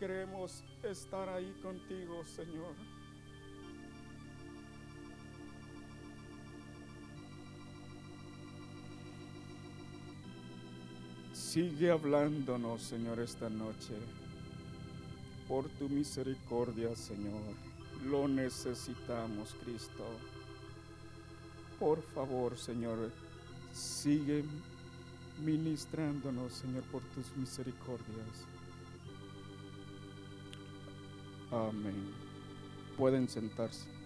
queremos estar ahí contigo, Señor. Sigue hablándonos, Señor, esta noche. Por tu misericordia, Señor. Lo necesitamos, Cristo. Por favor, Señor, sigue ministrándonos, Señor, por tus misericordias. Amén. Pueden sentarse.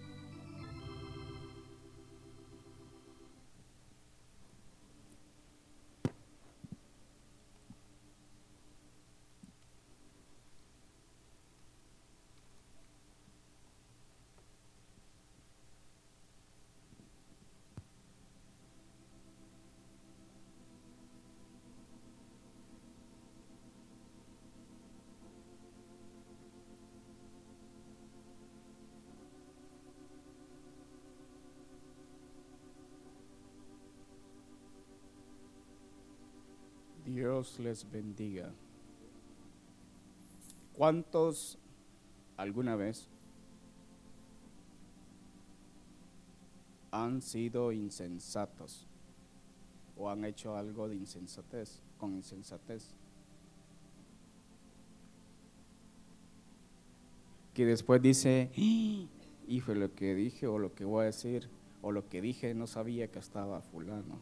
Dios les bendiga. ¿Cuántos alguna vez han sido insensatos o han hecho algo de insensatez, con insensatez? Que después dice, y fue lo que dije o lo que voy a decir o lo que dije no sabía que estaba fulano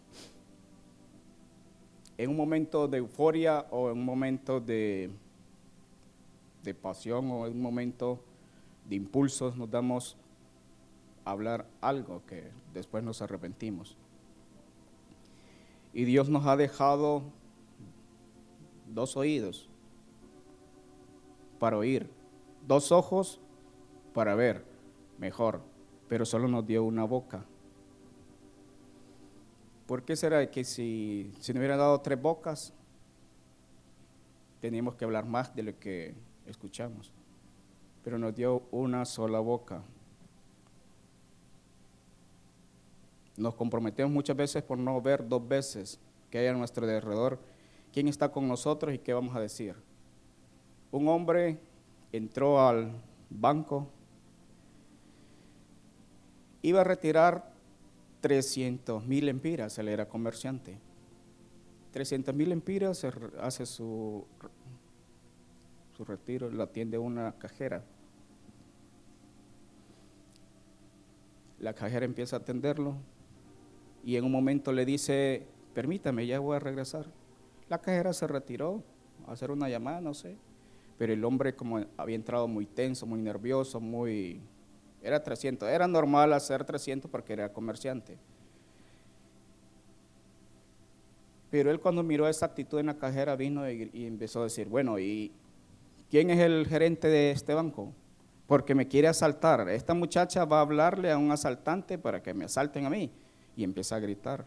en un momento de euforia o en un momento de, de pasión o en un momento de impulsos nos damos a hablar algo que después nos arrepentimos. Y Dios nos ha dejado dos oídos para oír, dos ojos para ver mejor, pero solo nos dio una boca ¿Por qué será que si, si nos hubieran dado tres bocas, teníamos que hablar más de lo que escuchamos? Pero nos dio una sola boca. Nos comprometemos muchas veces por no ver dos veces que hay a nuestro alrededor quién está con nosotros y qué vamos a decir. Un hombre entró al banco, iba a retirar 300 mil empiras, él era comerciante. 300 mil empiras hace su, su retiro, lo atiende una cajera. La cajera empieza a atenderlo y en un momento le dice, permítame, ya voy a regresar. La cajera se retiró a hacer una llamada, no sé, pero el hombre como había entrado muy tenso, muy nervioso, muy era 300. Era normal hacer 300 porque era comerciante. Pero él cuando miró esa actitud en la cajera vino y, empezó a decir, bueno, ¿y quién es el gerente de este banco? Porque me quiere asaltar. Esta muchacha va a hablarle a un asaltante para que me asalten a mí. Y empieza a gritar.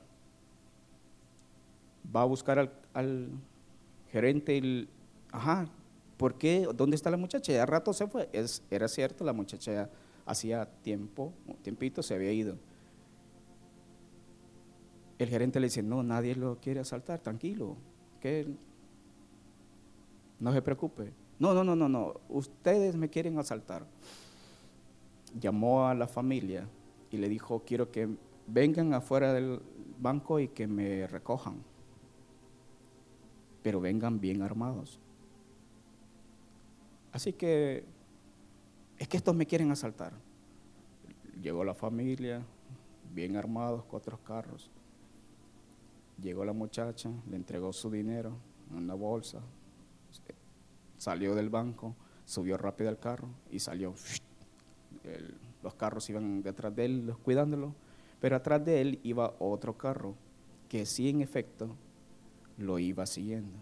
Va a buscar al, gerente y, ajá, ¿por qué? ¿Dónde está la muchacha? Ya rato se fue. Es, era cierto, la muchacha hacía tiempo, un tiempito se había ido. El gerente le dice, no, nadie lo quiere asaltar, tranquilo, que no se preocupe. No, no, no, no, no, ustedes me quieren asaltar. Llamó a la familia y le dijo, quiero que vengan afuera del banco y que me recojan, pero vengan bien armados. Así que es que estos me quieren asaltar. Llegó la familia, bien armados, cuatro carros. Llegó la muchacha, le entregó su dinero en una bolsa, salió del banco, subió rápido al carro y salió. los carros iban detrás de él, cuidándolo, pero atrás de él iba otro carro que sí, en efecto, lo iba siguiendo.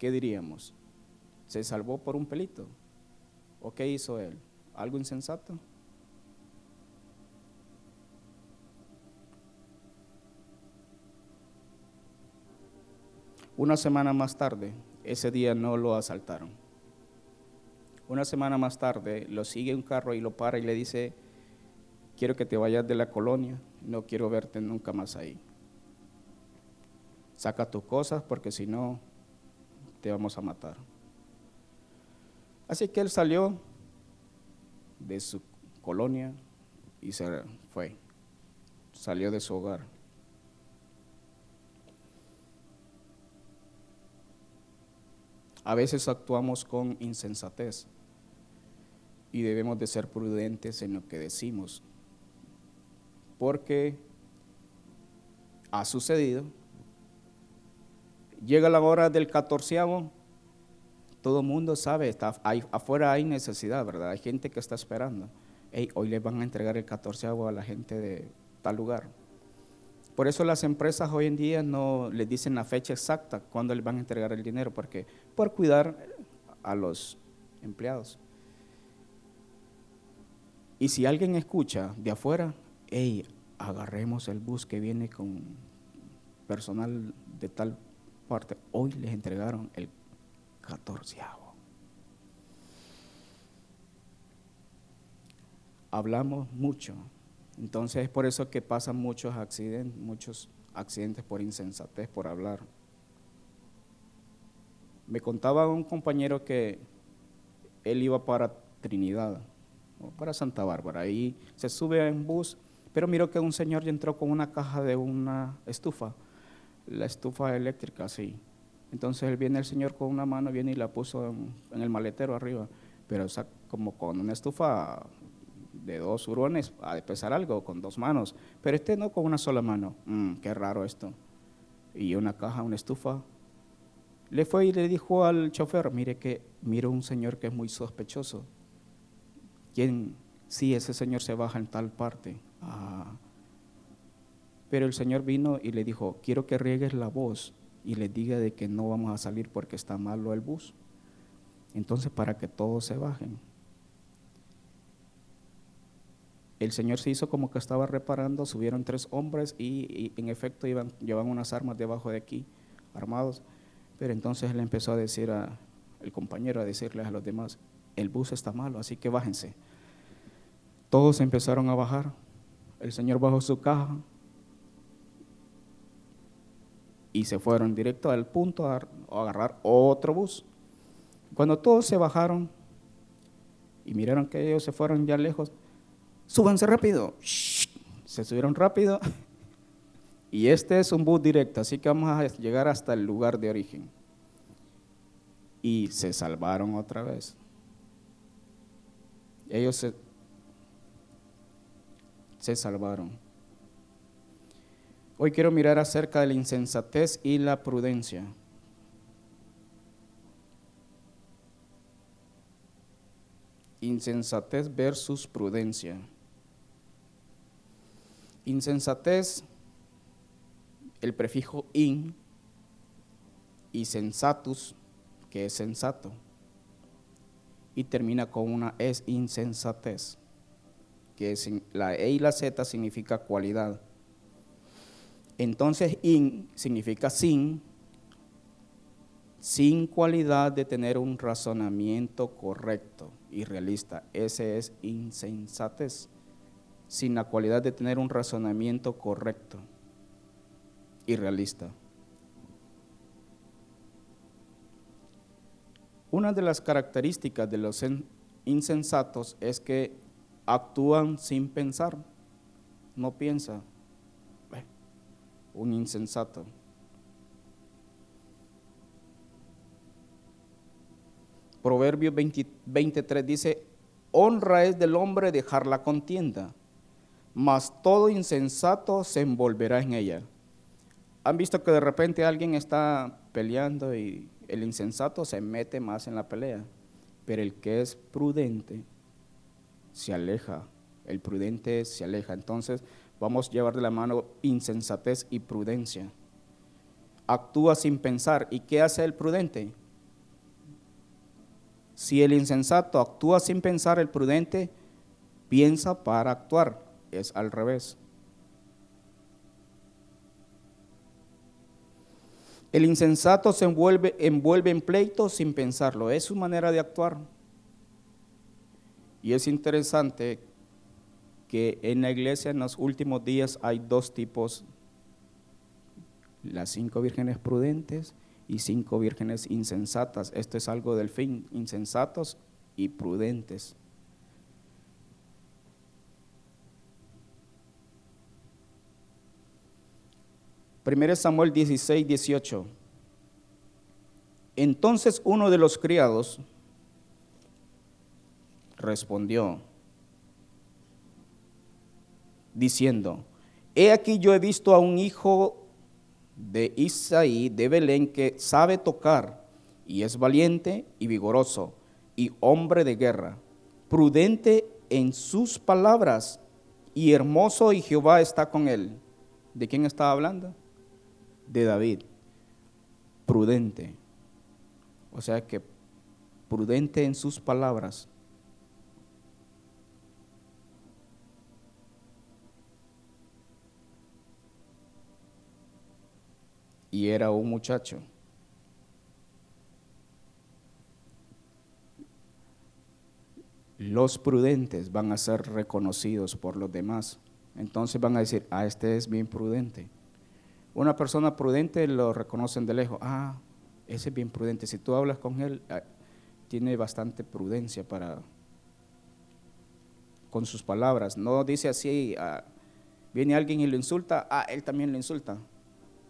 ¿Qué diríamos? ¿Se salvó por un pelito? ¿O qué hizo él? ¿Algo insensato? Una semana más tarde, ese día no lo asaltaron. Una semana más tarde lo sigue un carro y lo para y le dice, quiero que te vayas de la colonia, no quiero verte nunca más ahí. saca tus cosas porque si no, te vamos a matar. Así que él salió de su colonia y se fue, salió de su hogar. A veces actuamos con insensatez y debemos de ser prudentes en lo que decimos, porque ha sucedido. Llega la hora del catorceavo, todo el mundo sabe, está, afuera hay necesidad, ¿verdad? Hay gente que está esperando. hoy les van a entregar el catorceavo a la gente de tal lugar. Por eso las empresas hoy en día no les dicen la fecha exacta cuando les van a entregar el dinero, porque por cuidar a los empleados. Y si alguien escucha de afuera, hey, agarremos el bus que viene con personal de tal hoy les entregaron el catorceavo. Hablamos mucho, entonces es por eso que pasan muchos accidentes, muchos accidentes por insensatez, por hablar. Me contaba un compañero que él iba para Trinidad, o para Santa Bárbara, y se sube en bus, pero miró que un señor entró con una caja de una estufa, la estufa eléctrica, sí. Entonces él viene el señor con una mano, viene y la puso en, el maletero arriba, pero como con una estufa de dos hurones a de pesar algo con dos manos, pero este no con una sola mano. Mm, qué raro esto. Y una caja, una estufa. Le fue y le dijo al chofer, mire que miro un señor que es muy sospechoso. ¿Quién? Sí, ese señor se baja en tal parte. Ah. Pero el señor vino y le dijo, quiero que riegues la voz y le diga de que no vamos a salir porque está malo el bus. Entonces, para que todos se bajen el Señor se hizo como que estaba reparando, subieron tres hombres y, en efecto iban, llevaban unas armas debajo de aquí, armados. Pero entonces él empezó a decir a el compañero, a decirles a los demás, el bus está malo, así que bájense. Todos empezaron a bajar, el Señor bajó su caja y se fueron directo al punto a agarrar otro bus. Cuando todos se bajaron y miraron que ellos se fueron ya lejos, súbanse rápido. Se subieron rápido. Y este es un bus directo, así que vamos a llegar hasta el lugar de origen. Y se salvaron otra vez. Ellos se, se salvaron. Hoy quiero mirar acerca de la insensatez y la prudencia. Insensatez versus prudencia. Insensatez, el prefijo in, y sensatus, que es sensato, y termina con una es insensatez, que es, la E y la Z significa cualidad. Entonces, in significa sin, sin cualidad de tener un razonamiento correcto y realista. Ese es insensatez sin la cualidad de tener un razonamiento correcto y realista. Una de las características de los insensatos es que actúan sin pensar, no piensa. Un insensato. Proverbio 23 dice, honra es del hombre dejar la contienda mas todo insensato se envolverá en ella. ¿Han visto que de repente alguien está peleando y el insensato se mete más en la pelea? Pero el que es prudente se aleja, el prudente se aleja. Entonces vamos a llevar de la mano insensatez y prudencia. Actúa sin pensar. ¿Y qué hace el prudente? Si el insensato actúa sin pensar, el prudente piensa para actuar es al revés. El insensato se envuelve, en pleito sin pensarlo, es su manera de actuar. Y es interesante que en la iglesia en los últimos días hay dos tipos las cinco vírgenes prudentes y cinco vírgenes insensatas. Esto es algo del fin, insensatos y prudentes. Primero Samuel 16, 18. Entonces uno de los criados respondió, diciendo, he aquí yo he visto a un hijo de Isaí de Belén que sabe tocar y es valiente y vigoroso y hombre de guerra, prudente en sus palabras y hermoso y Jehová está con él. ¿De quién estaba hablando? De David. Prudente. O sea que prudente en sus palabras y era un muchacho. Los prudentes van a ser reconocidos por los demás. Entonces van a decir, ah, este es bien prudente. Una persona prudente lo reconocen de lejos. Ah, ese es bien prudente. Si tú hablas con él, ah, tiene bastante prudencia para con sus palabras. No dice así, ah, viene alguien y lo insulta, ah, él también lo insulta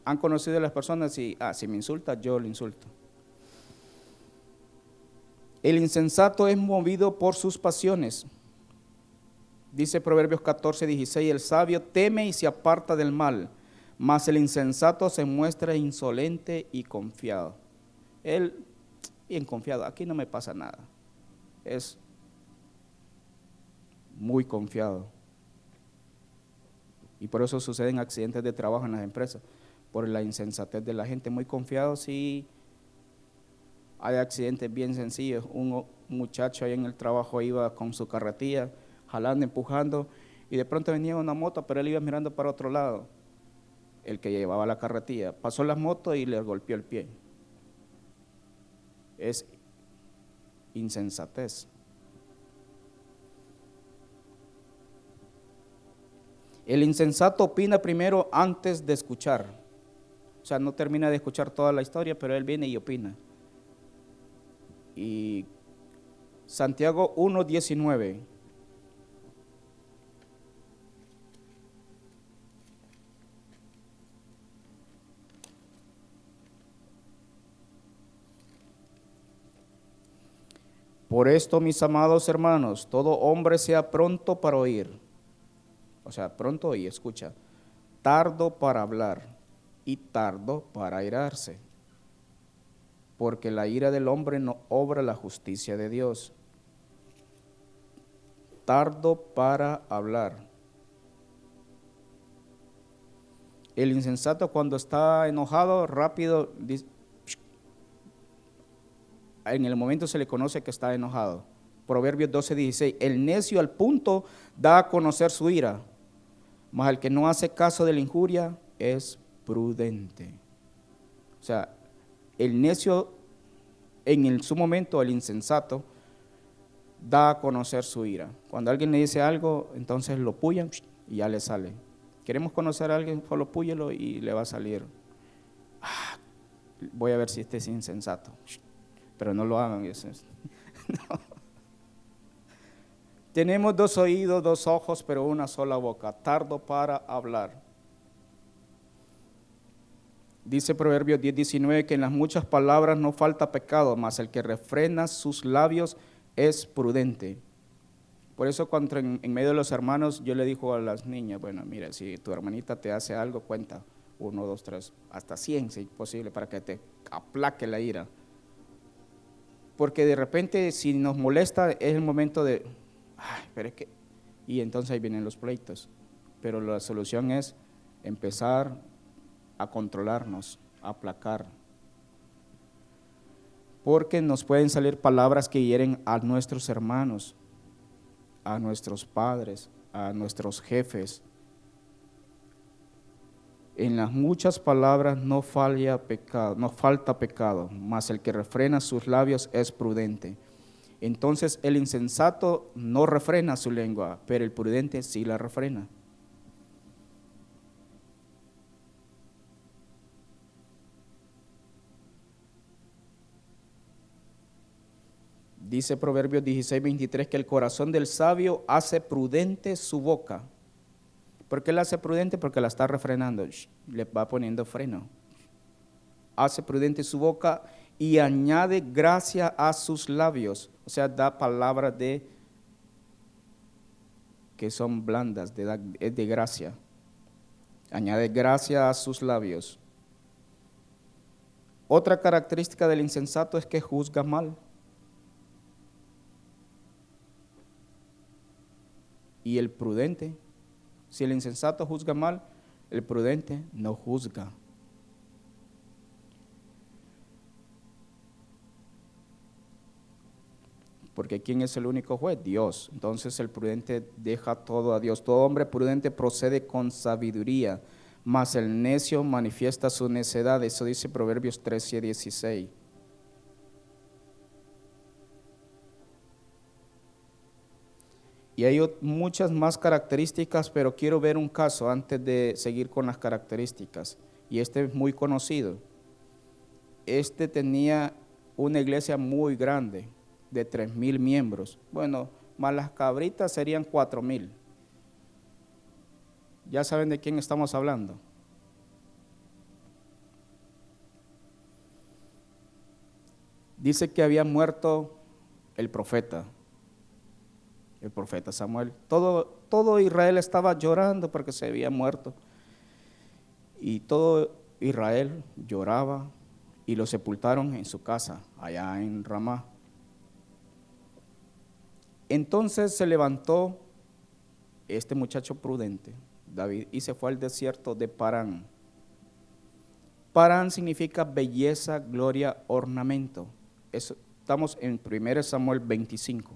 han conocido a las personas y, ah, si me insulta, yo lo insulto. El insensato es movido por sus pasiones. Dice Proverbios 14, 16, el sabio teme y se aparta del mal, mas el insensato se muestra insolente y confiado. Él, bien confiado, aquí no me pasa nada. Es muy confiado. Y por eso suceden accidentes de trabajo en las empresas por la insensatez de la gente. Muy confiado, sí, hay accidentes bien sencillos. Un muchacho ahí en el trabajo iba con su carretilla, jalando, empujando, y de pronto venía una moto, pero él iba mirando para otro lado, el que llevaba la carretilla. Pasó la moto y le golpeó el pie. Es insensatez. El insensato opina primero antes de escuchar. O sea, no termina de escuchar toda la historia, pero él viene y opina. Y Santiago 1.19. Por esto, mis amados hermanos, todo hombre sea pronto para oír. O sea, pronto y escucha. Tardo para hablar y tardo para airarse, porque la ira del hombre no obra la justicia de Dios. Tardo para hablar. El insensato cuando está enojado, rápido, en el momento se le conoce que está enojado. Proverbios 12, 16. El necio al punto da a conocer su ira, mas el que no hace caso de la injuria es prudente. O sea, el necio en su momento, el insensato, da a conocer su ira. Cuando alguien le dice algo, entonces lo puyan y ya le sale. Queremos conocer a alguien, solo púyelo y le va a salir. Ah, voy a ver si este es insensato. Pero no lo hagan. Tenemos dos oídos, dos ojos, pero una sola boca. Tardo para hablar. Dice Proverbios 10:19 que en las muchas palabras no falta pecado, mas el que refrena sus labios es prudente. Por eso cuando en, medio de los hermanos yo le digo a las niñas, bueno, mira, si tu hermanita te hace algo, cuenta, uno, dos, tres, hasta cien si es posible, para que te aplaque la ira. Porque de repente si nos molesta es el momento de, ay, pero es que, y entonces ahí vienen los pleitos. Pero la solución es empezar a controlarnos, a aplacar. Porque nos pueden salir palabras que hieren a nuestros hermanos, a nuestros padres, a nuestros jefes. En las muchas palabras no, falla pecado, no falta pecado, mas el que refrena sus labios es prudente. Entonces el insensato no refrena su lengua, pero el prudente sí la refrena. Dice Proverbios 16, 23 que el corazón del sabio hace prudente su boca. ¿Por qué la hace prudente? Porque la está refrenando, le va poniendo freno. Hace prudente su boca y añade gracia a sus labios. O sea, da palabras de que son blandas, de, de gracia. Añade gracia a sus labios. Otra característica del insensato es que juzga mal. Y el prudente, si el insensato juzga mal, el prudente no juzga. Porque ¿quién es el único juez? Dios. Entonces el prudente deja todo a Dios. Todo hombre prudente procede con sabiduría mas el necio manifiesta su necedad. Eso dice Proverbios 13 y 16. Y hay muchas más características, pero quiero ver un caso antes de seguir con las características. Y este es muy conocido. Este tenía una iglesia muy grande, de tres mil miembros. Bueno, más las cabritas serían cuatro mil. Ya saben de quién estamos hablando. Dice que había muerto el profeta, el profeta Samuel. Todo, todo Israel estaba llorando porque se había muerto. Y todo Israel lloraba y lo sepultaron en su casa, allá en Ramá. Entonces se levantó este muchacho prudente, David y se fue al desierto de Parán. Parán significa belleza, gloria, ornamento. estamos en 1 Samuel 25.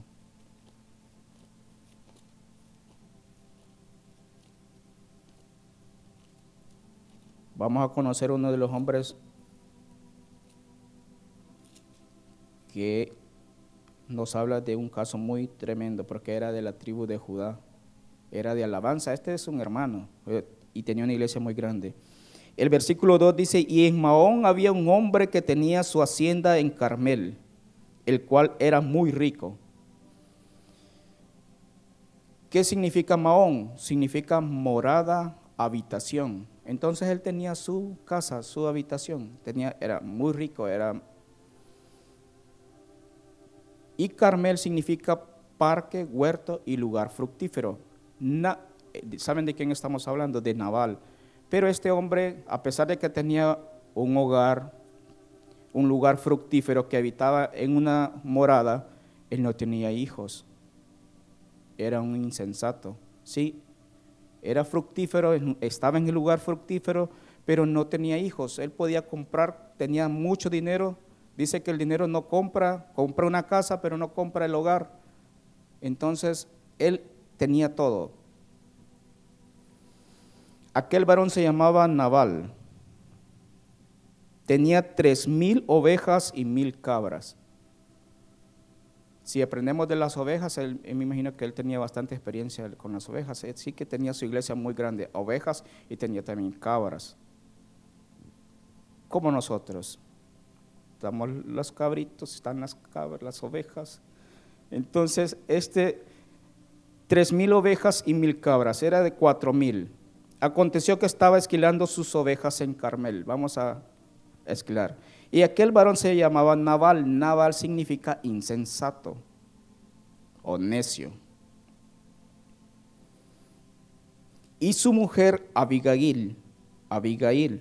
Vamos a conocer uno de los hombres que nos habla de un caso muy tremendo porque era de la tribu de Judá era de alabanza. Este es un hermano eh, y tenía una iglesia muy grande. El versículo 2 dice, y en Maón había un hombre que tenía su hacienda en Carmel, el cual era muy rico. ¿Qué significa Maón? Significa morada, habitación. Entonces él tenía su casa, su habitación. Tenía, era muy rico, era... Y Carmel significa parque, huerto y lugar fructífero. Eh, ¿Saben de quién estamos hablando? De Naval. Pero este hombre, a pesar de que tenía un hogar, un lugar fructífero que habitaba en una morada, él no tenía hijos. Era un insensato. Sí, era fructífero, estaba en el lugar fructífero, pero no tenía hijos. Él podía comprar, tenía mucho dinero. Dice que el dinero no compra, compra una casa, pero no compra el hogar. Entonces, él tenía todo. Aquel varón se llamaba Naval. Tenía tres mil ovejas y mil cabras. Si aprendemos de las ovejas, me imagino que él tenía bastante experiencia con las ovejas. sí que tenía su iglesia muy grande, ovejas y tenía también cabras. Como nosotros. Estamos los cabritos, están las cabras, las ovejas. Entonces, este tres mil ovejas y mil cabras, era de cuatro mil. Aconteció que estaba esquilando sus ovejas en Carmel. Vamos a esquilar. Y aquel varón se llamaba Naval. Naval significa insensato o necio. Y su mujer Abigail, Abigail.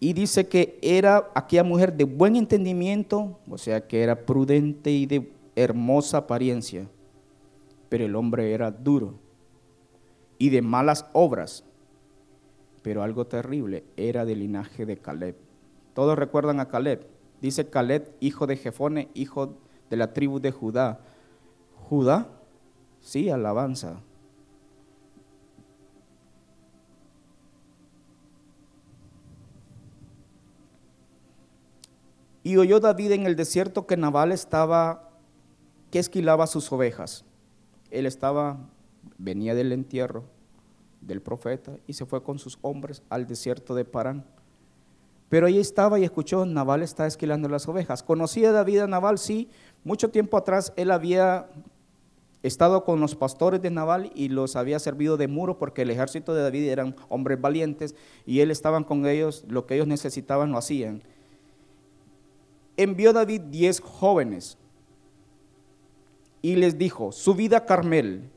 Y dice que era aquella mujer de buen entendimiento, o sea que era prudente y de hermosa apariencia pero el hombre era duro y de malas obras. Pero algo terrible, era del linaje de Caleb. Todos recuerdan a Caleb. Dice Caleb, hijo de Jefone, hijo de la tribu de Judá. Judá, sí, alabanza. Y oyó David en el desierto que Nabal estaba, que esquilaba sus ovejas él estaba, venía del entierro del profeta y se fue con sus hombres al desierto de Parán. Pero ahí estaba y escuchó, Nabal está esquilando las ovejas. ¿Conocía David a Nabal? Sí. Mucho tiempo atrás él había estado con los pastores de Nabal y los había servido de muro porque el ejército de David eran hombres valientes y él estaba con ellos, lo que ellos necesitaban lo hacían. Envió David diez jóvenes y les dijo, subid a Carmel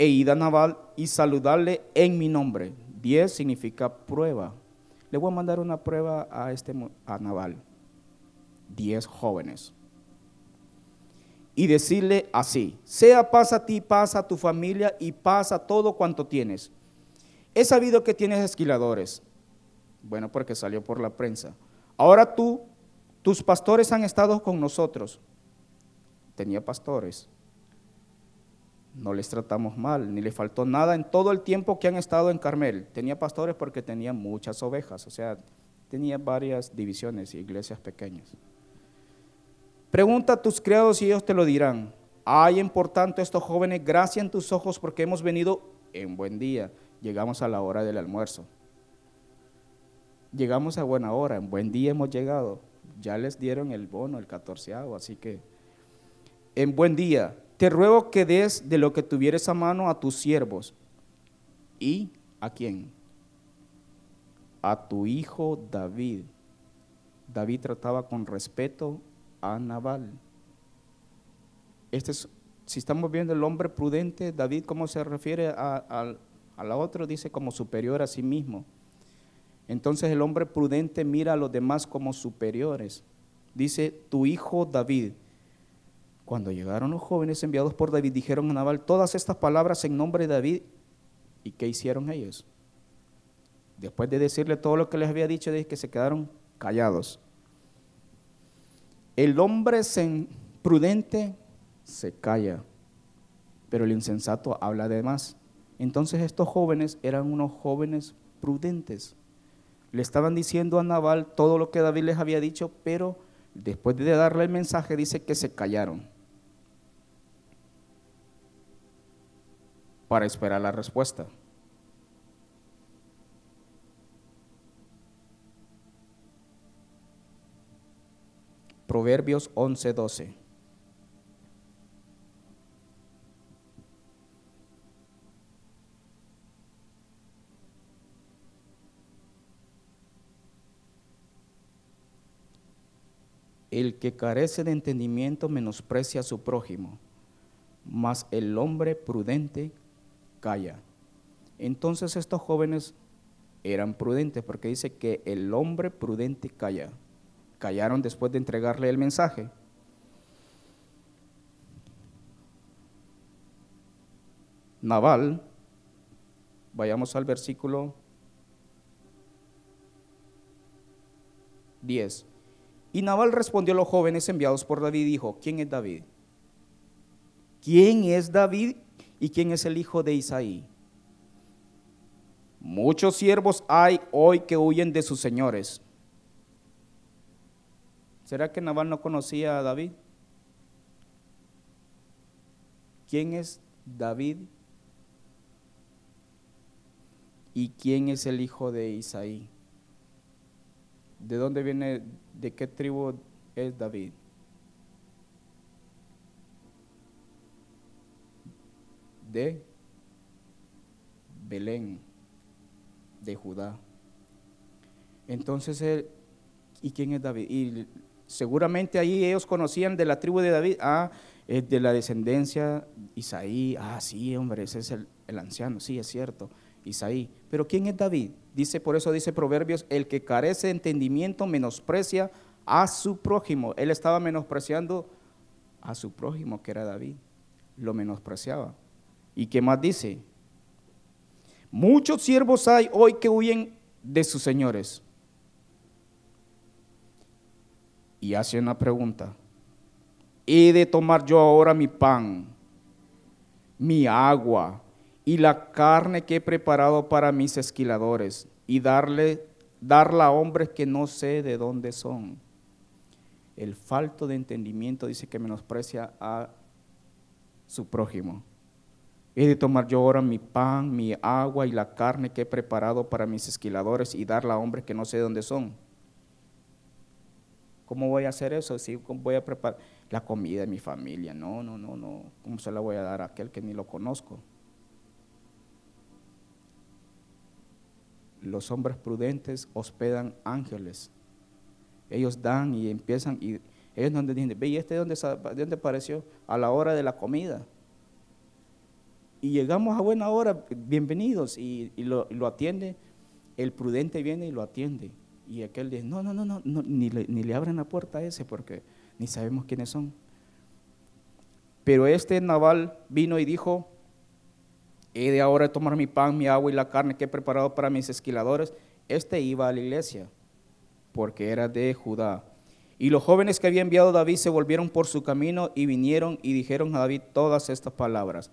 e id a Nabal y saludarle en mi nombre. Diez significa prueba. Le voy a mandar una prueba a, este, a Nabal. Diez jóvenes y decirle así, sea paz a ti, paz a tu familia y paz a todo cuanto tienes. He sabido que tienes esquiladores. Bueno, porque salió por la prensa. Ahora tú, tus pastores han estado con nosotros. Tenía pastores. No les tratamos mal, ni les faltó nada en todo el tiempo que han estado en Carmel. Tenía pastores porque tenía muchas ovejas, o sea, tenía varias divisiones iglesias pequeñas. Pregunta a tus criados y ellos te lo dirán. Hay por tanto estos jóvenes gracia en tus ojos porque hemos venido en buen día. Llegamos a la hora del almuerzo. Llegamos a buena hora, en buen día hemos llegado. Ya les dieron el bono, el catorceavo, así que en buen día. Te ruego que des de lo que tuvieres a mano a tus siervos. ¿Y a quién? A tu hijo David. David trataba con respeto a Nabal. Este es, si estamos viendo el hombre prudente, David, ¿cómo se refiere a, la otra? Dice como superior a sí mismo. Entonces el hombre prudente mira a los demás como superiores. Dice, tu hijo David. Cuando llegaron los jóvenes enviados por David, dijeron a Nabal todas estas palabras en nombre de David. ¿Y qué hicieron ellos? Después de decirle todo lo que les había dicho, que se quedaron callados. El hombre prudente se calla, pero el insensato habla de más. Entonces estos jóvenes eran unos jóvenes prudentes. Le estaban diciendo a Nabal todo lo que David les había dicho, pero después de darle el mensaje dice que se callaron para esperar la respuesta. Proverbios 11:12. El que carece de entendimiento menosprecia a su prójimo, mas el hombre prudente calla. Entonces estos jóvenes eran prudentes porque dice que el hombre prudente calla callaron después de entregarle el mensaje. Naval, vayamos al versículo 10. Y Naval respondió a los jóvenes enviados por David y dijo, ¿quién es David? ¿Quién es David y quién es el hijo de Isaí? Muchos siervos hay hoy que huyen de sus señores ¿Será que Nabal no conocía a David? ¿Quién es David? ¿Y quién es el hijo de Isaí? ¿De dónde viene, de qué tribu es David? De Belén, de Judá. Entonces, ¿y quién es David? Y seguramente ahí ellos conocían de la tribu de David, ah, es de la descendencia Isaí, ah, sí, hombre, ese es el, el anciano, sí, es cierto, Isaí. Pero ¿quién es David? Dice, por eso dice Proverbios, el que carece de entendimiento menosprecia a su prójimo. Él estaba menospreciando a su prójimo, que era David. Lo menospreciaba. ¿Y qué más dice? Muchos siervos hay hoy que huyen de sus señores y hace una pregunta. ¿He de tomar yo ahora mi pan, mi agua y la carne que he preparado para mis esquiladores y darle, darla a hombres que no sé de dónde son? El falto de entendimiento dice que menosprecia a su prójimo. He de tomar yo ahora mi pan, mi agua y la carne que he preparado para mis esquiladores y darla a hombres que no sé dónde son. ¿Cómo voy a hacer eso? Si voy a preparar la comida de mi familia. No, no, no, no. ¿Cómo se la voy a dar a aquel que ni lo conozco? Los hombres prudentes hospedan ángeles. Ellos dan y empiezan y ellos donde dicen, ve, ¿y este de dónde, de dónde apareció? A la hora de la comida. Y llegamos a buena hora, bienvenidos, y, lo, atiende, el prudente viene y lo atiende. Y aquel dice, no, no, no, no, ni, le, ni le abren la puerta a ese porque ni sabemos quiénes son. Pero este naval vino y dijo, he de ahora tomar mi pan, mi agua y la carne que he preparado para mis esquiladores. Este iba a la iglesia porque era de Judá. Y los jóvenes que había enviado David se volvieron por su camino y vinieron y dijeron a David todas estas palabras.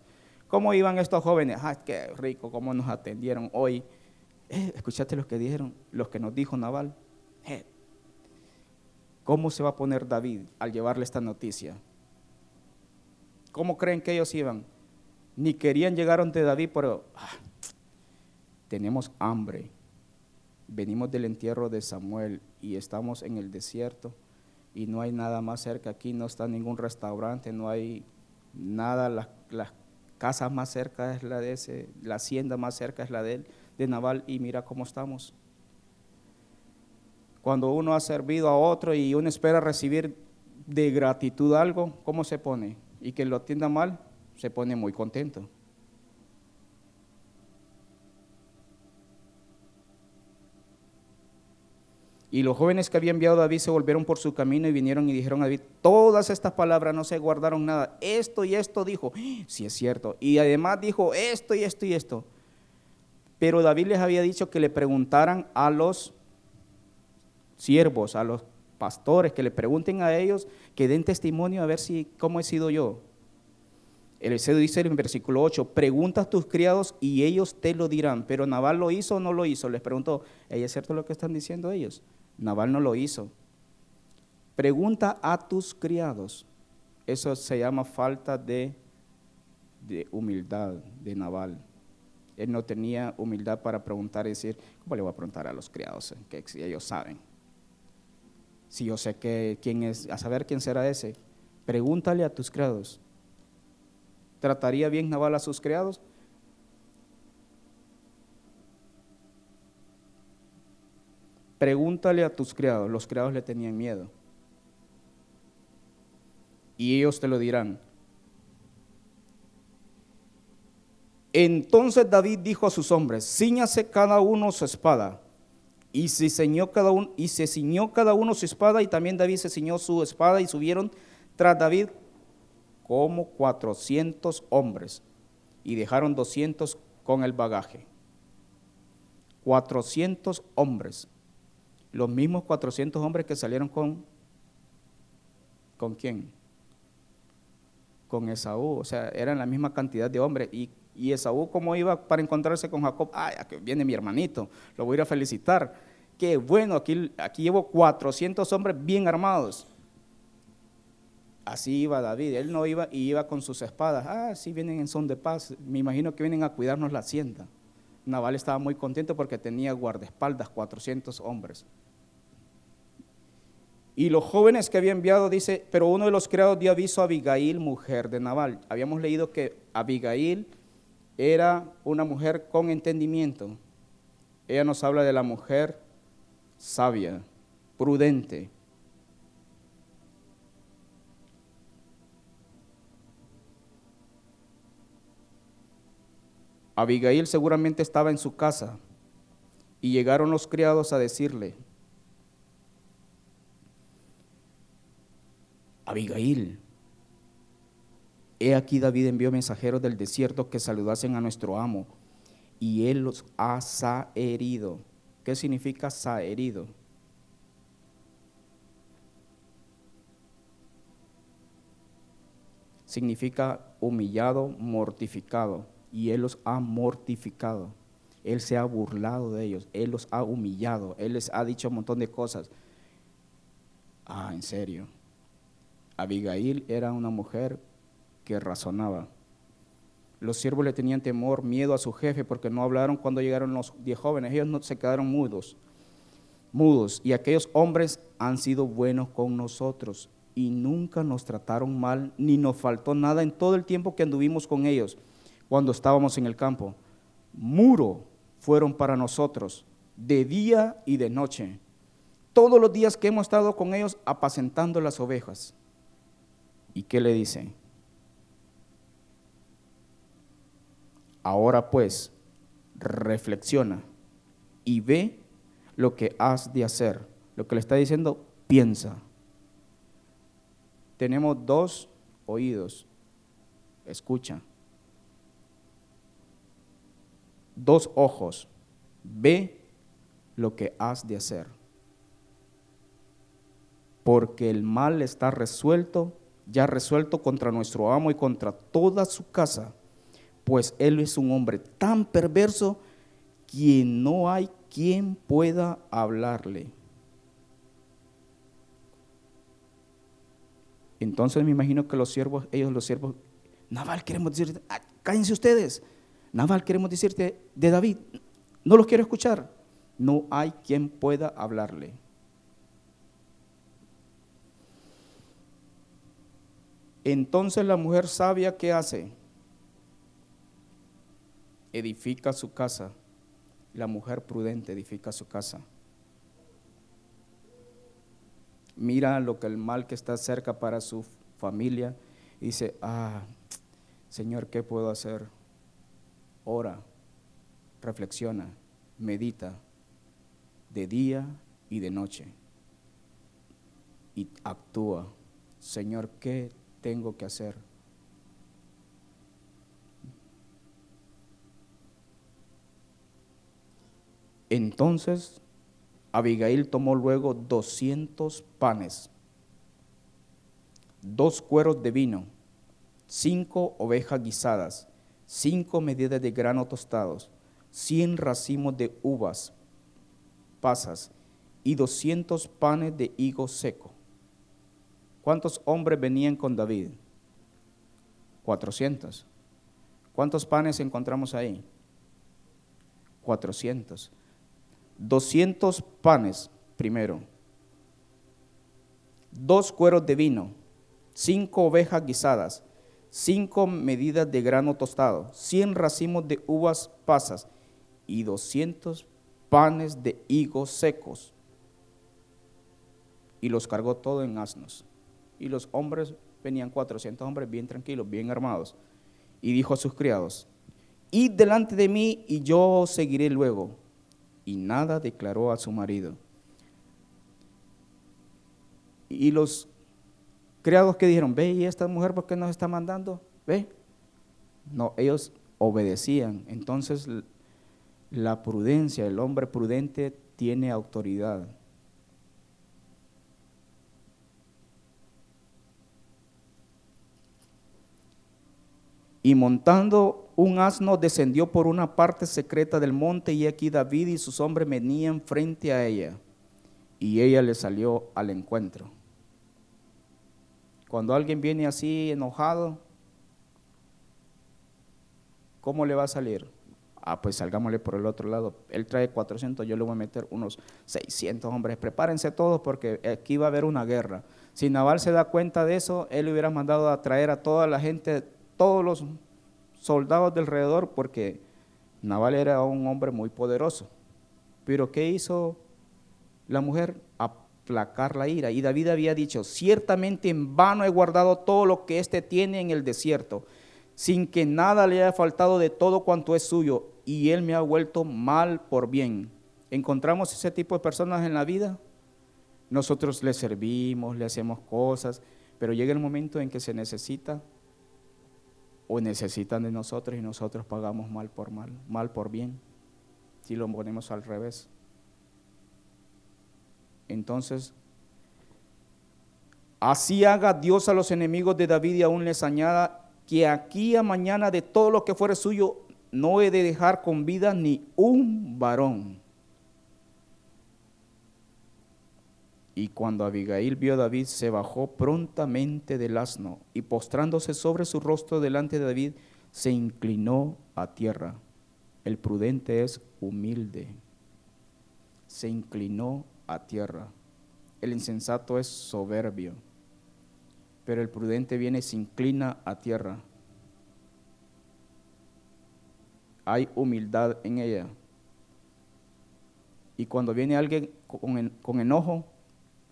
¿Cómo iban estos jóvenes? ¡Ay, qué rico! ¿Cómo nos atendieron hoy? Eh, ¿Escuchaste lo que dijeron? Los que nos dijo Naval. Eh, ¿Cómo se va a poner David al llevarle esta noticia? ¿Cómo creen que ellos iban? Ni querían llegar ante David, pero ah, tenemos hambre. Venimos del entierro de Samuel y estamos en el desierto y no hay nada más cerca aquí, no está ningún restaurante, no hay nada, las, las casa más cerca es la de ese, la hacienda más cerca es la de él, de Naval, y mira cómo estamos. Cuando uno ha servido a otro y uno espera recibir de gratitud algo, ¿cómo se pone? Y que lo atienda mal, se pone muy contento. Y los jóvenes que había enviado David se volvieron por su camino y vinieron y dijeron a David, todas estas palabras no se guardaron nada. Esto y esto dijo, si sí, es cierto. Y además dijo esto y esto y esto. Pero David les había dicho que le preguntaran a los siervos, a los pastores, que le pregunten a ellos, que den testimonio a ver si cómo he sido yo. El se dice en versículo 8, pregunta a tus criados y ellos te lo dirán. Pero Naval lo hizo o no lo hizo. Les preguntó, ¿es cierto lo que están diciendo ellos? Naval no lo hizo. Pregunta a tus criados. Eso se llama falta de, humildad de Naval. Él no tenía humildad para preguntar y decir, ¿cómo le voy a preguntar a los criados? Que si ellos saben. Si yo sé que quién es, a saber quién será ese, pregúntale a tus criados. ¿Trataría bien Naval a sus criados? Pregúntale a tus criados, los criados le tenían miedo. Y ellos te lo dirán. Entonces David dijo a sus hombres, ciñase cada uno su espada. Y se ciñó cada uno, y se ciñó cada uno su espada, y también David se ciñó su espada, y subieron tras David como cuatrocientos hombres, y dejaron doscientos con el bagaje. Cuatrocientos hombres los mismos 400 hombres que salieron con, ¿con quién? Con Esaú, o sea, eran la misma cantidad de hombres. Y, y Esaú, ¿cómo iba para encontrarse con Jacob? Aquí viene mi hermanito, lo voy a ir a felicitar. Qué bueno, aquí, aquí llevo 400 hombres bien armados. Así iba David, él no iba y iba con sus espadas. Ah, sí, vienen en son de paz. Me imagino que vienen a cuidarnos la hacienda. Naval estaba muy contento porque tenía guardaespaldas, 400 hombres. Y los jóvenes que había enviado, dice, pero uno de los criados dio aviso a Abigail, mujer de Naval. Habíamos leído que Abigail era una mujer con entendimiento. Ella nos habla de la mujer sabia, prudente. Abigail seguramente estaba en su casa y llegaron los criados a decirle, Abigail, he aquí David envió mensajeros del desierto que saludasen a nuestro amo y él los ha herido. ¿Qué significa herido? Significa humillado, mortificado y Él los ha mortificado. Él se ha burlado de ellos, Él los ha humillado, Él les ha dicho un montón de cosas. Ah, en serio. Abigail era una mujer que razonaba. Los siervos le tenían temor, miedo a su jefe, porque no hablaron cuando llegaron los diez jóvenes. Ellos no se quedaron mudos, mudos. Y aquellos hombres han sido buenos con nosotros y nunca nos trataron mal, ni nos faltó nada en todo el tiempo que anduvimos con ellos cuando estábamos en el campo. Muro fueron para nosotros de día y de noche. Todos los días que hemos estado con ellos apacentando las ovejas. ¿Y qué le dice? Ahora pues, reflexiona y ve lo que has de hacer. Lo que le está diciendo, piensa. Tenemos dos oídos, escucha. Dos ojos, ve lo que has de hacer. Porque el mal está resuelto ya resuelto contra nuestro amo y contra toda su casa, pues él es un hombre tan perverso que no hay quien pueda hablarle. Entonces me imagino que los siervos, ellos los siervos, Naval queremos decirte, ah, cállense ustedes, Naval queremos decirte de David, no los quiero escuchar, no hay quien pueda hablarle. Entonces la mujer sabia, ¿qué hace? Edifica su casa. La mujer prudente edifica su casa. Mira lo que el mal que está cerca para su familia. Y dice, ah, Señor, ¿qué puedo hacer? Ora, reflexiona, medita de día y de noche. Y actúa. Señor, ¿qué tengo que hacer. Entonces Abigail tomó luego doscientos panes, dos cueros de vino, cinco ovejas guisadas, cinco medidas de grano tostados, cien racimos de uvas pasas y doscientos panes de higo seco ¿Cuántos hombres venían con David? 400. ¿Cuántos panes encontramos ahí? 400. 200 panes primero. Dos cueros de vino. Cinco ovejas guisadas. Cinco medidas de grano tostado. Cien racimos de uvas pasas. Y 200 panes de higos secos. Y los cargó todo en asnos y los hombres, venían 400 hombres bien tranquilos, bien armados. Y dijo a sus criados, id delante de mí y yo seguiré luego. Y nada declaró a su marido. Y los criados que dijeron, ve, ¿y esta mujer por qué nos está mandando? Ve. No, ellos obedecían. Entonces la prudencia, el hombre prudente tiene autoridad. Y montando un asno descendió por una parte secreta del monte y aquí David y sus hombres venían frente a ella. Y ella le salió al encuentro. Cuando alguien viene así enojado, ¿cómo le va a salir? Ah, pues salgámosle por el otro lado. Él trae 400, yo le voy a meter unos 600 hombres. Prepárense todos porque aquí va a haber una guerra. Si Naval se da cuenta de eso, él hubiera mandado a traer a toda la gente todos los soldados del alrededor porque Naval era un hombre muy poderoso. Pero ¿qué hizo la mujer? Aplacar la ira. Y David había dicho, ciertamente en vano he guardado todo lo que éste tiene en el desierto, sin que nada le haya faltado de todo cuanto es suyo, y él me ha vuelto mal por bien. ¿Encontramos ese tipo de personas en la vida? Nosotros le servimos, le hacemos cosas, pero llega el momento en que se necesita o necesitan de nosotros y nosotros pagamos mal por mal, mal por bien, si lo ponemos al revés. Entonces, así haga Dios a los enemigos de David y aún les añada que aquí a mañana de todo lo que fuere suyo no he de dejar con vida ni un varón. Y cuando Abigail vio a David, se bajó prontamente del asno y postrándose sobre su rostro delante de David, se inclinó a tierra. El prudente es humilde. Se inclinó a tierra. El insensato es soberbio. Pero el prudente viene y se inclina a tierra. Hay humildad en ella. Y cuando viene alguien con, enojo,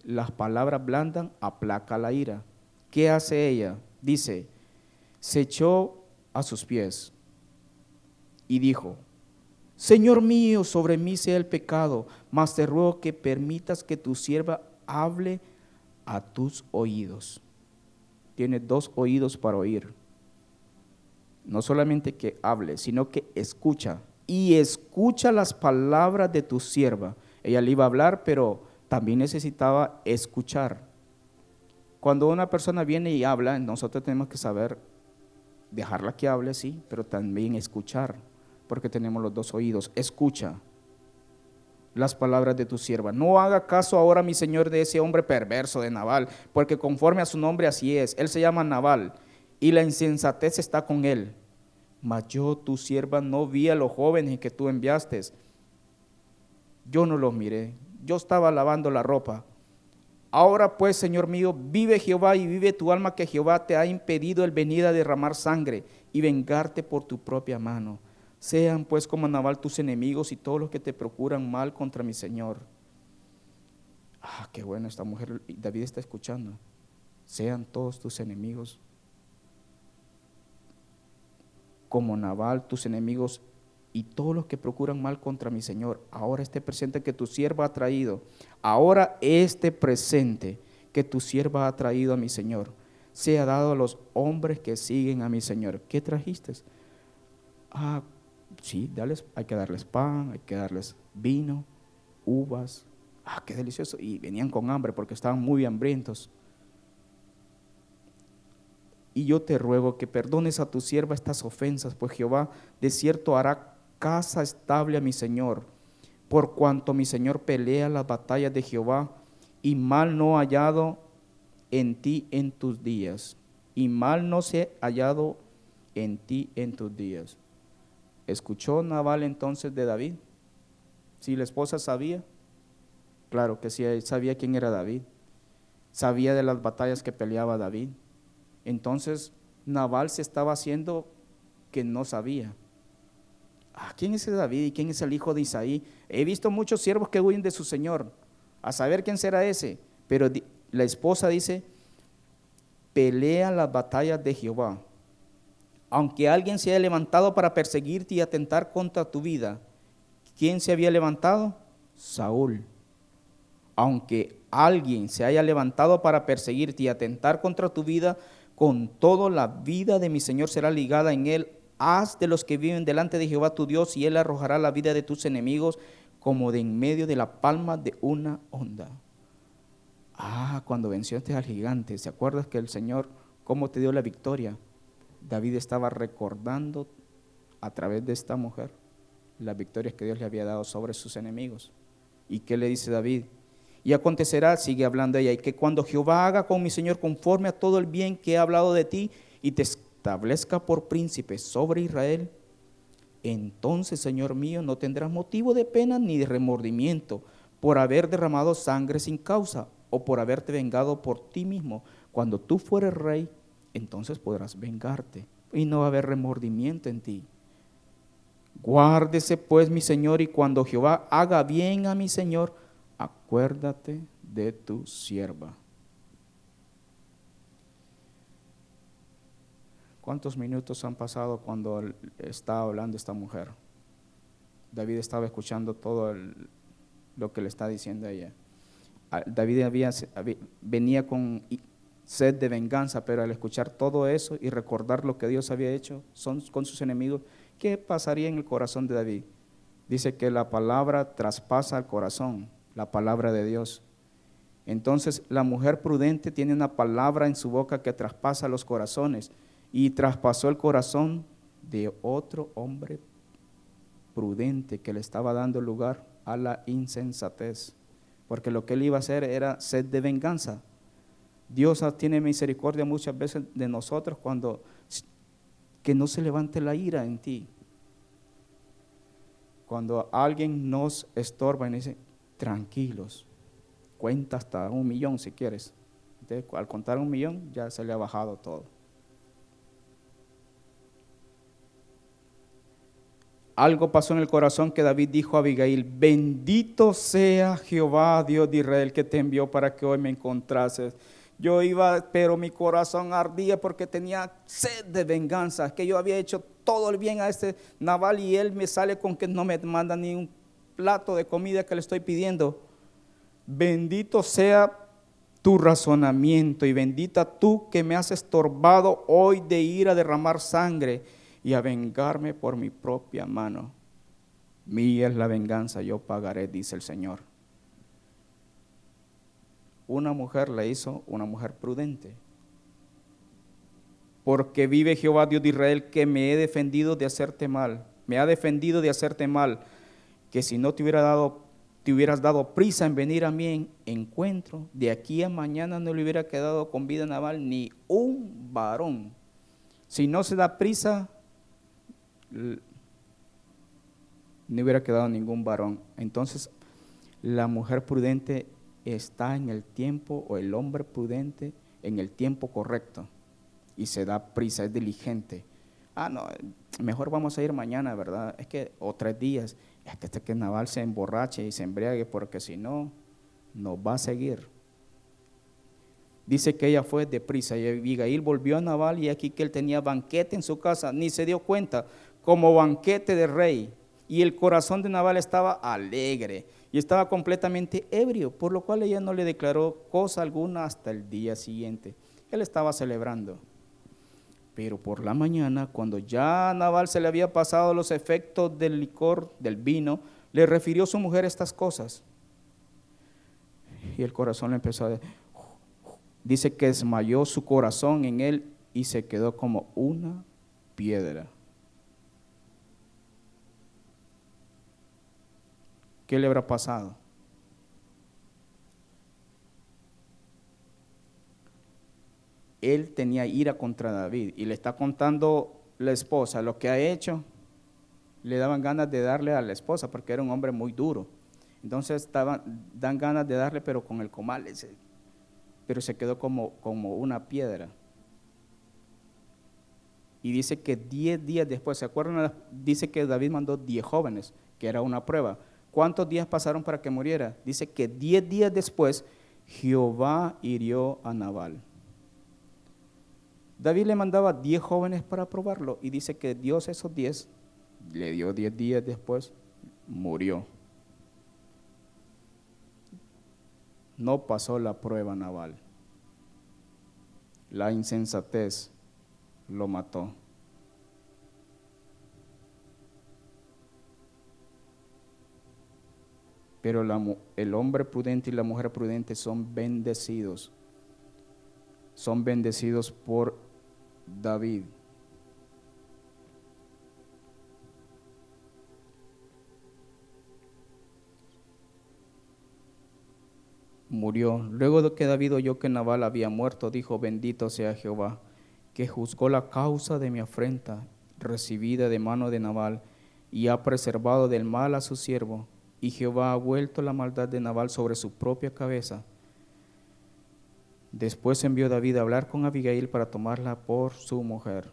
las palabras blandas aplaca la ira. ¿Qué hace ella? Dice, se echó a sus pies y dijo, Señor mío, sobre mí sea el pecado, mas te ruego que permitas que tu sierva hable a tus oídos. Tiene dos oídos para oír. No solamente que hable, sino que escucha. Y escucha las palabras de tu sierva. Ella le iba a hablar, pero también necesitaba escuchar. Cuando una persona viene y habla, nosotros tenemos que saber dejarla que hable, sí, pero también escuchar porque tenemos los dos oídos. Escucha las palabras de tu sierva. No haga caso ahora, mi señor, de ese hombre perverso de Naval, porque conforme a su nombre así es. Él se llama Naval y la insensatez está con él. Mas yo, tu sierva, no vi a los jóvenes que tú enviaste. Yo no los miré. Yo estaba lavando la ropa. Ahora pues, Señor mío, vive Jehová y vive tu alma que Jehová te ha impedido el venir a derramar sangre y vengarte por tu propia mano. Sean pues como Naval tus enemigos y todos los que te procuran mal contra mi Señor. Ah, qué bueno esta mujer. David está escuchando. Sean todos tus enemigos como Naval tus enemigos y todos los que procuran mal contra mi Señor. Ahora este presente que tu sierva ha traído. Ahora este presente que tu sierva ha traído a mi Señor sea dado a los hombres que siguen a mi Señor. ¿Qué trajiste? Ah, sí, hay que darles pan, hay que darles vino, uvas. Ah, qué delicioso. Y venían con hambre porque estaban muy hambrientos. Y yo te ruego que perdones a tu sierva estas ofensas, pues Jehová de cierto hará casa estable a mi Señor, por cuanto mi Señor pelea las batallas de Jehová, y mal no hallado en ti en tus días, y mal no se ha hallado en ti en tus días. ¿Escuchó Naval entonces de David? Si la esposa sabía, claro que sí, sabía quién era David, sabía de las batallas que peleaba David. Entonces Naval se estaba haciendo que no sabía. Ah, ¿Quién es ese David y quién es el hijo de Isaí? He visto muchos siervos que huyen de su Señor, a saber quién será ese. Pero la esposa dice, pelea las batallas de Jehová aunque alguien se haya levantado para perseguirte y atentar contra tu vida, ¿quién se había levantado? Saúl. Aunque alguien se haya levantado para perseguirte y atentar contra tu vida, con todo la vida de mi Señor será ligada en él. Haz de los que viven delante de Jehová tu Dios y él arrojará la vida de tus enemigos como de en medio de la palma de una onda. Ah, cuando venciste al gigante, ¿se acuerdas que el Señor, cómo te dio la victoria? David estaba recordando a través de esta mujer las victorias que Dios le había dado sobre sus enemigos. ¿Y qué le dice David? Y acontecerá, sigue hablando ella, y que cuando Jehová haga con mi Señor conforme a todo el bien que he hablado de ti y te establezca por príncipe sobre Israel, entonces, Señor mío, no tendrás motivo de pena ni de remordimiento por haber derramado sangre sin causa o por haberte vengado por ti mismo. Cuando tú fueres rey, entonces podrás vengarte y no va a haber remordimiento en ti. Guárdese pues mi Señor y cuando Jehová haga bien a mi Señor, acuérdate de tu sierva. ¿Cuántos minutos han pasado cuando estaba hablando esta mujer? David estaba escuchando todo lo que le está diciendo ella. Ah, David había, venía con sed de venganza, pero al escuchar todo eso y recordar lo que Dios había hecho con sus enemigos, ¿qué pasaría en el corazón de David? Dice que la palabra traspasa el corazón, la palabra de Dios. Entonces la mujer prudente tiene una palabra en su boca que traspasa los corazones y traspasó el corazón de otro hombre prudente que le estaba dando lugar a la insensatez, porque lo que él iba a hacer era sed de venganza, Dios tiene misericordia muchas veces de nosotros cuando que no se levante la ira en ti. Cuando alguien nos estorba y dice, tranquilos, cuenta hasta un millón si quieres. al contar un millón ya se le ha bajado todo. Algo pasó en el corazón que David dijo a Abigail, bendito sea Jehová, Dios de Israel, que te envió para que hoy me encontrases. Yo iba, pero mi corazón ardía porque tenía sed de venganza, que yo había hecho todo el bien a este naval y él me sale con que no me manda ni un plato de comida que le estoy pidiendo. Bendito sea tu razonamiento y bendita tú que me has estorbado hoy de ir a derramar sangre y a vengarme por mi propia mano. Mía es la venganza, yo pagaré, dice el Señor. Una mujer le hizo una mujer prudente. Porque vive Jehová Dios de Israel que me he defendido de hacerte mal. Me ha defendido de hacerte mal. Que si no te hubiera dado te hubieras dado prisa en venir a mí en encuentro, de aquí a mañana no le hubiera quedado con vida naval ni un varón. Si no se da prisa, no hubiera quedado ningún varón. Entonces, la mujer prudente está en el tiempo, o el hombre prudente en el tiempo correcto, y se da prisa, es diligente. Ah, no, mejor vamos a ir mañana, ¿verdad? Es que, o tres días, es que este que Naval se emborrache y se embriague, porque si no, nos va a seguir. Dice que ella fue deprisa y Abigail volvió a Naval y aquí que él tenía banquete en su casa, ni se dio cuenta, como banquete de rey. Y el corazón de Naval estaba alegre y estaba completamente ebrio, por lo cual ella no le declaró cosa alguna hasta el día siguiente. Él estaba celebrando. Pero por la mañana, cuando ya a Naval se le había pasado los efectos del licor, del vino, le refirió su mujer estas cosas. Y el corazón le empezó a... Dice que desmayó su corazón en él y se quedó como una piedra. ¿Qué le habrá pasado? Él tenía ira contra David y le está contando la esposa lo que ha hecho. Le daban ganas de darle a la esposa porque era un hombre muy duro. Entonces estaban, dan ganas de darle, pero con el comal, pero se quedó como, como una piedra. Y dice que diez días después, ¿se acuerdan? Dice que David mandó diez jóvenes, que era una prueba. ¿Cuántos días pasaron para que muriera? Dice que diez días después Jehová hirió a Nabal. David le mandaba diez jóvenes para probarlo y dice que Dios esos diez le dio diez días después, murió. No pasó la prueba Naval. La insensatez lo mató. Pero el hombre prudente y la mujer prudente son bendecidos. Son bendecidos por David. Murió. Luego de que David oyó que Nabal había muerto, dijo, bendito sea Jehová, que juzgó la causa de mi afrenta recibida de mano de Nabal y ha preservado del mal a su siervo y Jehová ha vuelto la maldad de Nabal sobre su propia cabeza. Después envió David a hablar con Abigail para tomarla por su mujer.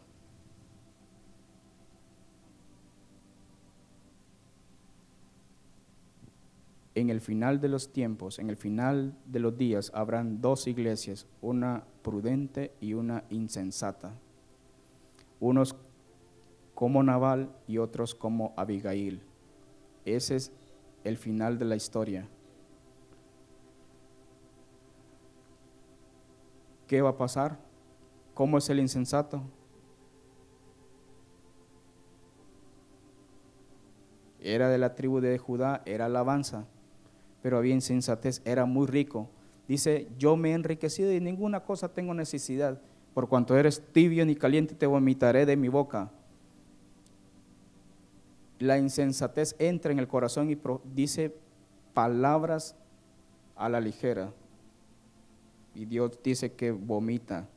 En el final de los tiempos, en el final de los días, habrán dos iglesias, una prudente y una insensata. Unos como Nabal y otros como Abigail. Ese es el final de la historia. ¿Qué va a pasar? ¿Cómo es el insensato? Era de la tribu de Judá, era alabanza, pero había insensatez, era muy rico. Dice, yo me he enriquecido y ninguna cosa tengo necesidad. Por cuanto eres tibio ni caliente, te vomitaré de mi boca la insensatez entra en el corazón y dice palabras a la ligera. Y Dios dice que vomita.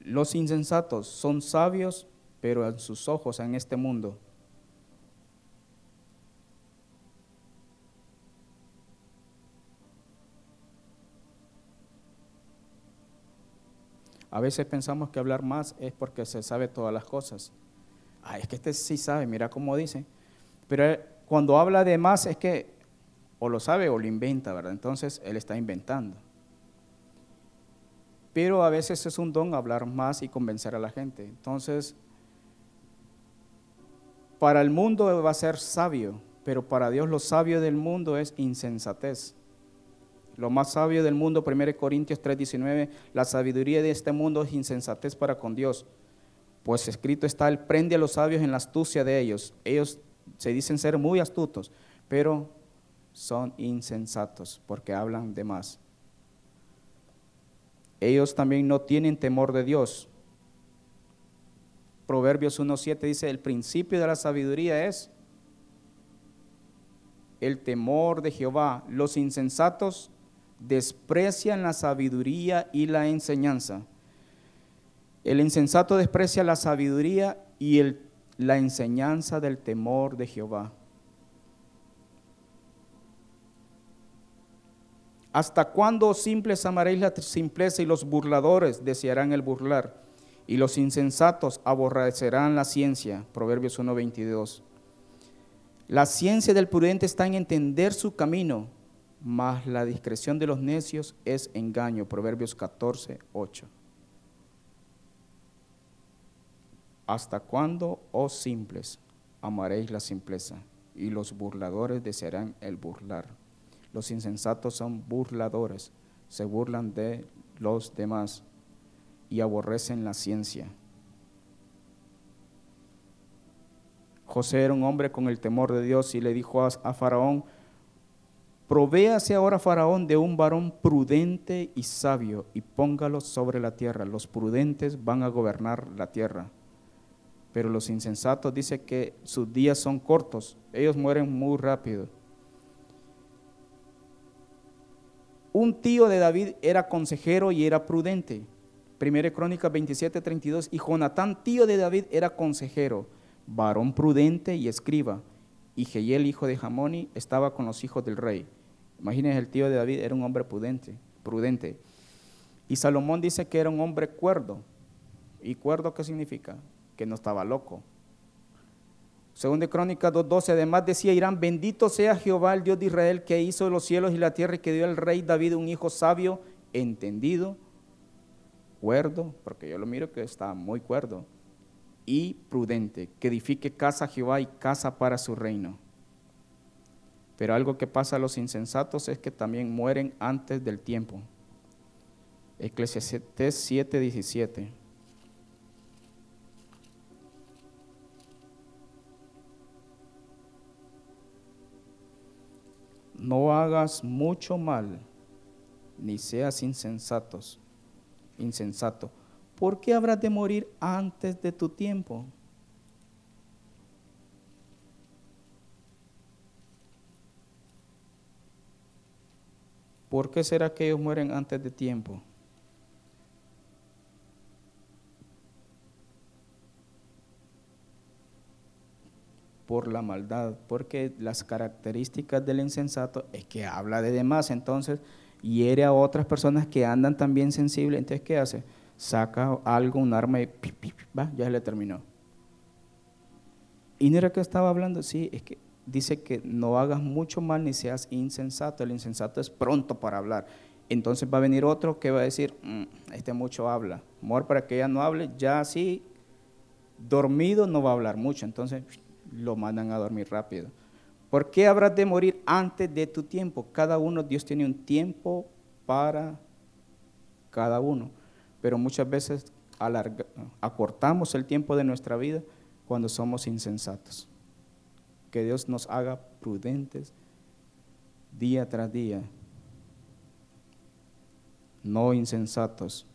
Los insensatos son sabios, pero en sus ojos en este mundo A veces pensamos que hablar más es porque se sabe todas las cosas. Ah, es que este sí sabe, mira cómo dice. Pero cuando habla de más es que o lo sabe o lo inventa, ¿verdad? Entonces él está inventando. Pero a veces es un don hablar más y convencer a la gente. Entonces, para el mundo va a ser sabio, pero para Dios lo sabio del mundo es insensatez. Lo más sabio del mundo, 1 Corintios 3:19, la sabiduría de este mundo es insensatez para con Dios. Pues escrito está, Él prende a los sabios en la astucia de ellos. Ellos se dicen ser muy astutos, pero son insensatos porque hablan de más. Ellos también no tienen temor de Dios. Proverbios 1.7 dice, el principio de la sabiduría es el temor de Jehová. Los insensatos desprecian la sabiduría y la enseñanza. El insensato desprecia la sabiduría y la enseñanza del temor de Jehová. ¿Hasta cuándo simples amaréis la simpleza y los burladores desearán el burlar? Y los insensatos aborrecerán la ciencia. Proverbios 1.22. La ciencia del prudente está en entender su camino, mas la discreción de los necios es engaño. Proverbios 14.8. ¿Hasta cuándo, oh simples, amaréis la simpleza? Y los burladores desearán el burlar. Los insensatos son burladores, se burlan de los demás y aborrecen la ciencia. José era un hombre con el temor de Dios y le dijo a, Faraón, provéase ahora Faraón de un varón prudente y sabio y póngalo sobre la tierra. Los prudentes van a gobernar la tierra. Pero los insensatos dice que sus días son cortos, ellos mueren muy rápido. Un tío de David era consejero y era prudente. Primera Crónica 27, 32. Y Jonatán, tío de David, era consejero, varón prudente y escriba. Y Jehiel, hijo de Jamoni, estaba con los hijos del rey. Imagínense, el tío de David era un hombre prudente, prudente. Y Salomón dice que era un hombre cuerdo. ¿Y cuerdo qué significa? Que no estaba loco. Según de Crónicas 2.12, además decía Irán, bendito sea Jehová, el Dios de Israel, que hizo los cielos y la tierra y que dio al rey David un hijo sabio, entendido, cuerdo, porque yo lo miro que está muy cuerdo, y prudente, que edifique casa a Jehová y casa para su reino. Pero algo que pasa a los insensatos es que también mueren antes del tiempo. Eclesiastes 7:17. no hagas mucho mal, ni seas insensatos, insensato. ¿Por qué habrás de morir antes de tu tiempo? ¿Por qué será que ellos mueren antes de tiempo? por la maldad, porque las características del insensato es que habla de demás, entonces hiere a otras personas que andan también sensibles, entonces ¿qué hace? Saca algo, un arma y va, ya se le terminó. ¿Y no era que estaba hablando? Sí, es que dice que no hagas mucho mal ni seas insensato, el insensato es pronto para hablar. Entonces va a venir otro que va a decir, mm, este mucho habla, amor para que ella no hable, ya así, dormido no va a hablar mucho, entonces lo mandan a dormir rápido. ¿Por qué habrás de morir antes de tu tiempo? Cada uno, Dios tiene un tiempo para cada uno, pero muchas veces acortamos el tiempo de nuestra vida cuando somos insensatos. Que Dios nos haga prudentes día tras día, no insensatos.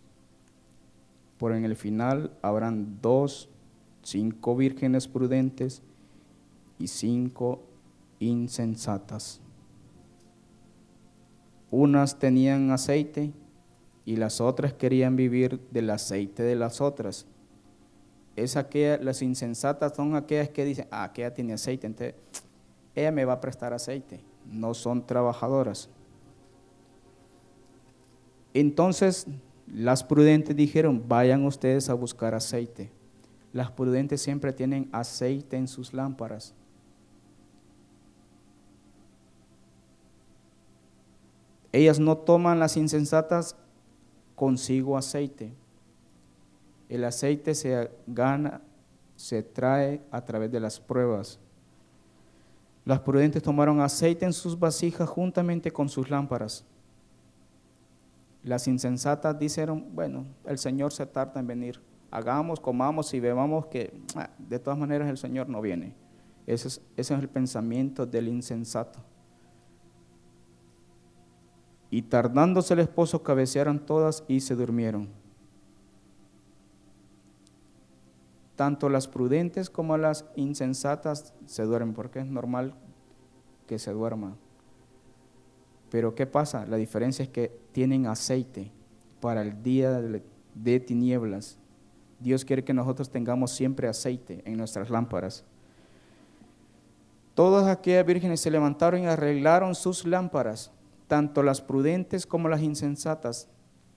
Por en el final habrán dos, cinco vírgenes prudentes y cinco insensatas. Unas tenían aceite y las otras querían vivir del aceite de las otras. Es aquella, las insensatas son aquellas que dicen, ah, aquella tiene aceite, entonces ella me va a prestar aceite. No son trabajadoras. Entonces las prudentes dijeron, vayan ustedes a buscar aceite. Las prudentes siempre tienen aceite en sus lámparas. Ellas no toman las insensatas consigo aceite. El aceite se gana, se trae a través de las pruebas. Las prudentes tomaron aceite en sus vasijas juntamente con sus lámparas. Las insensatas dijeron, bueno, el Señor se tarda en venir. Hagamos, comamos y bebamos que ah, de todas maneras el Señor no viene. Ese es, ese es el pensamiento del insensato. Y tardándose el esposo, cabecearon todas y se durmieron. Tanto las prudentes como las insensatas se duermen, porque es normal que se duerman. Pero ¿qué pasa? La diferencia es que tienen aceite para el día de tinieblas. Dios quiere que nosotros tengamos siempre aceite en nuestras lámparas. Todas aquellas vírgenes se levantaron y arreglaron sus lámparas, tanto las prudentes como las insensatas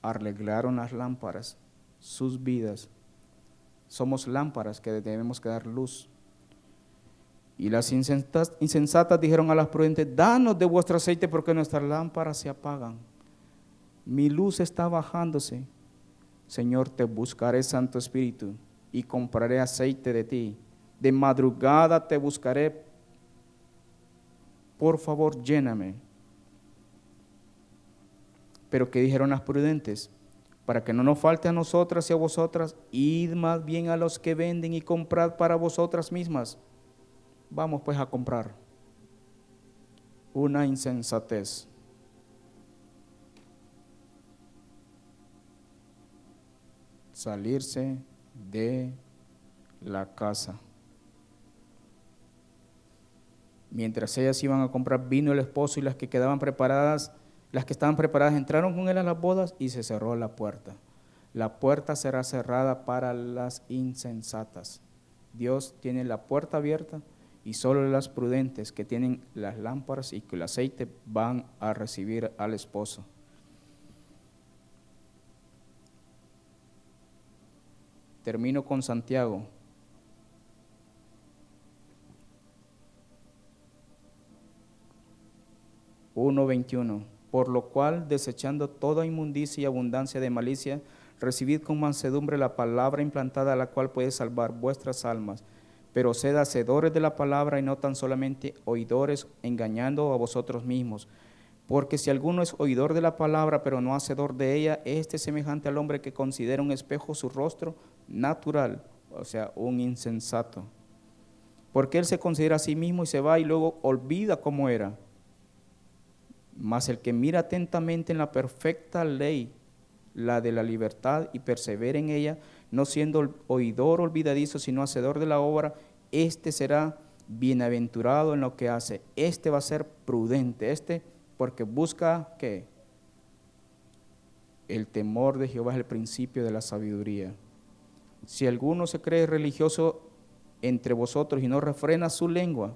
arreglaron las lámparas, sus vidas somos lámparas que debemos que dar luz. Y las insensatas, dijeron a las prudentes, danos de vuestro aceite porque nuestras lámparas se apagan. Mi luz está bajándose. Señor, te buscaré, Santo Espíritu, y compraré aceite de ti. De madrugada te buscaré. Por favor, lléname. Pero ¿qué dijeron las prudentes? Para que no nos falte a nosotras y a vosotras, id más bien a los que venden y comprad para vosotras mismas. Vamos pues a comprar. Una insensatez. Salirse de la casa. Mientras ellas iban a comprar vino el esposo y las que quedaban preparadas las que estaban preparadas entraron con él a las bodas y se cerró la puerta. La puerta será cerrada para las insensatas. Dios tiene la puerta abierta y solo las prudentes que tienen las lámparas y el aceite van a recibir al esposo. Termino con Santiago. Uno veintiuno por lo cual, desechando toda inmundicia y abundancia de malicia, recibid con mansedumbre la palabra implantada, la cual puede salvar vuestras almas. Pero sed hacedores de la palabra y no tan solamente oidores, engañando a vosotros mismos. Porque si alguno es oidor de la palabra, pero no hacedor de ella, este es semejante al hombre que considera un espejo su rostro natural, o sea, un insensato. Porque él se considera a sí mismo y se va y luego olvida cómo era. Mas el que mira atentamente en la perfecta ley, la de la libertad, y persevera en ella, no siendo oidor olvidadizo, sino hacedor de la obra, este será bienaventurado en lo que hace. Este va a ser prudente, este porque busca que el temor de Jehová es el principio de la sabiduría. Si alguno se cree religioso entre vosotros y no refrena su lengua,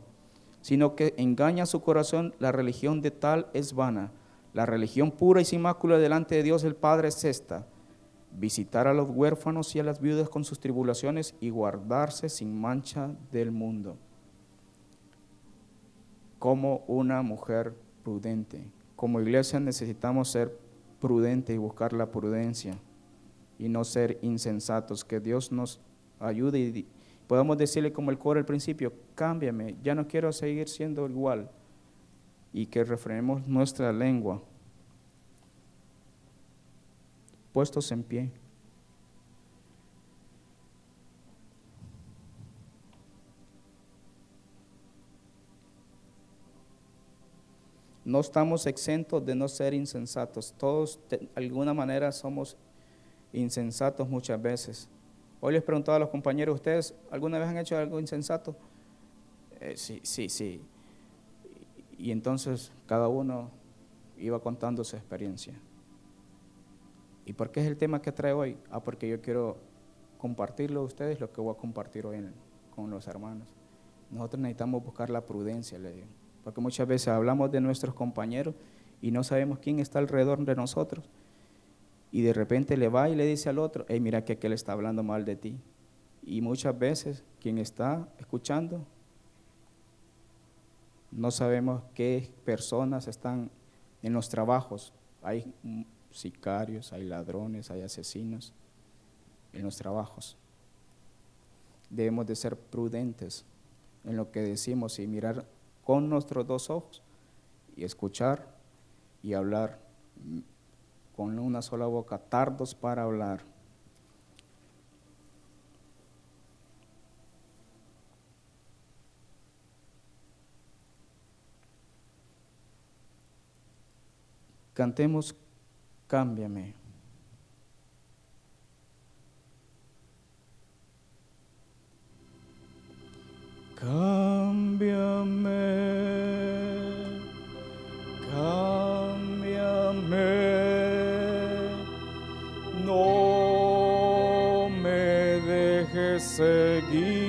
sino que engaña su corazón, la religión de tal es vana. La religión pura y sin mácula delante de Dios el Padre es esta, visitar a los huérfanos y a las viudas con sus tribulaciones y guardarse sin mancha del mundo. Como una mujer prudente. Como iglesia necesitamos ser prudentes y buscar la prudencia y no ser insensatos. Que Dios nos ayude y Podemos decirle como el coro al principio, cámbiame, ya no quiero seguir siendo igual. Y que refrenemos nuestra lengua. Puestos en pie. No estamos exentos de no ser insensatos. Todos de alguna manera somos insensatos muchas veces. Hoy les preguntaba a los compañeros, ¿ustedes alguna vez han hecho algo insensato? Eh, sí, sí, sí. Y entonces cada uno iba contando su experiencia. ¿Y por qué es el tema que trae hoy? Ah, porque yo quiero compartirlo a ustedes, lo que voy a compartir hoy con los hermanos. Nosotros necesitamos buscar la prudencia, le digo. Porque muchas veces hablamos de nuestros compañeros y no sabemos quién está alrededor de nosotros. Y de repente le va y le dice al otro, hey, mira que aquel está hablando mal de ti. Y muchas veces quien está escuchando, no sabemos qué personas están en los trabajos. Hay sicarios, hay ladrones, hay asesinos en los trabajos. Debemos de ser prudentes en lo que decimos y mirar con nuestros dos ojos y escuchar y hablar con una sola boca, tardos para hablar. Cantemos, cámbiame. Cámbiame, cámbiame, seguir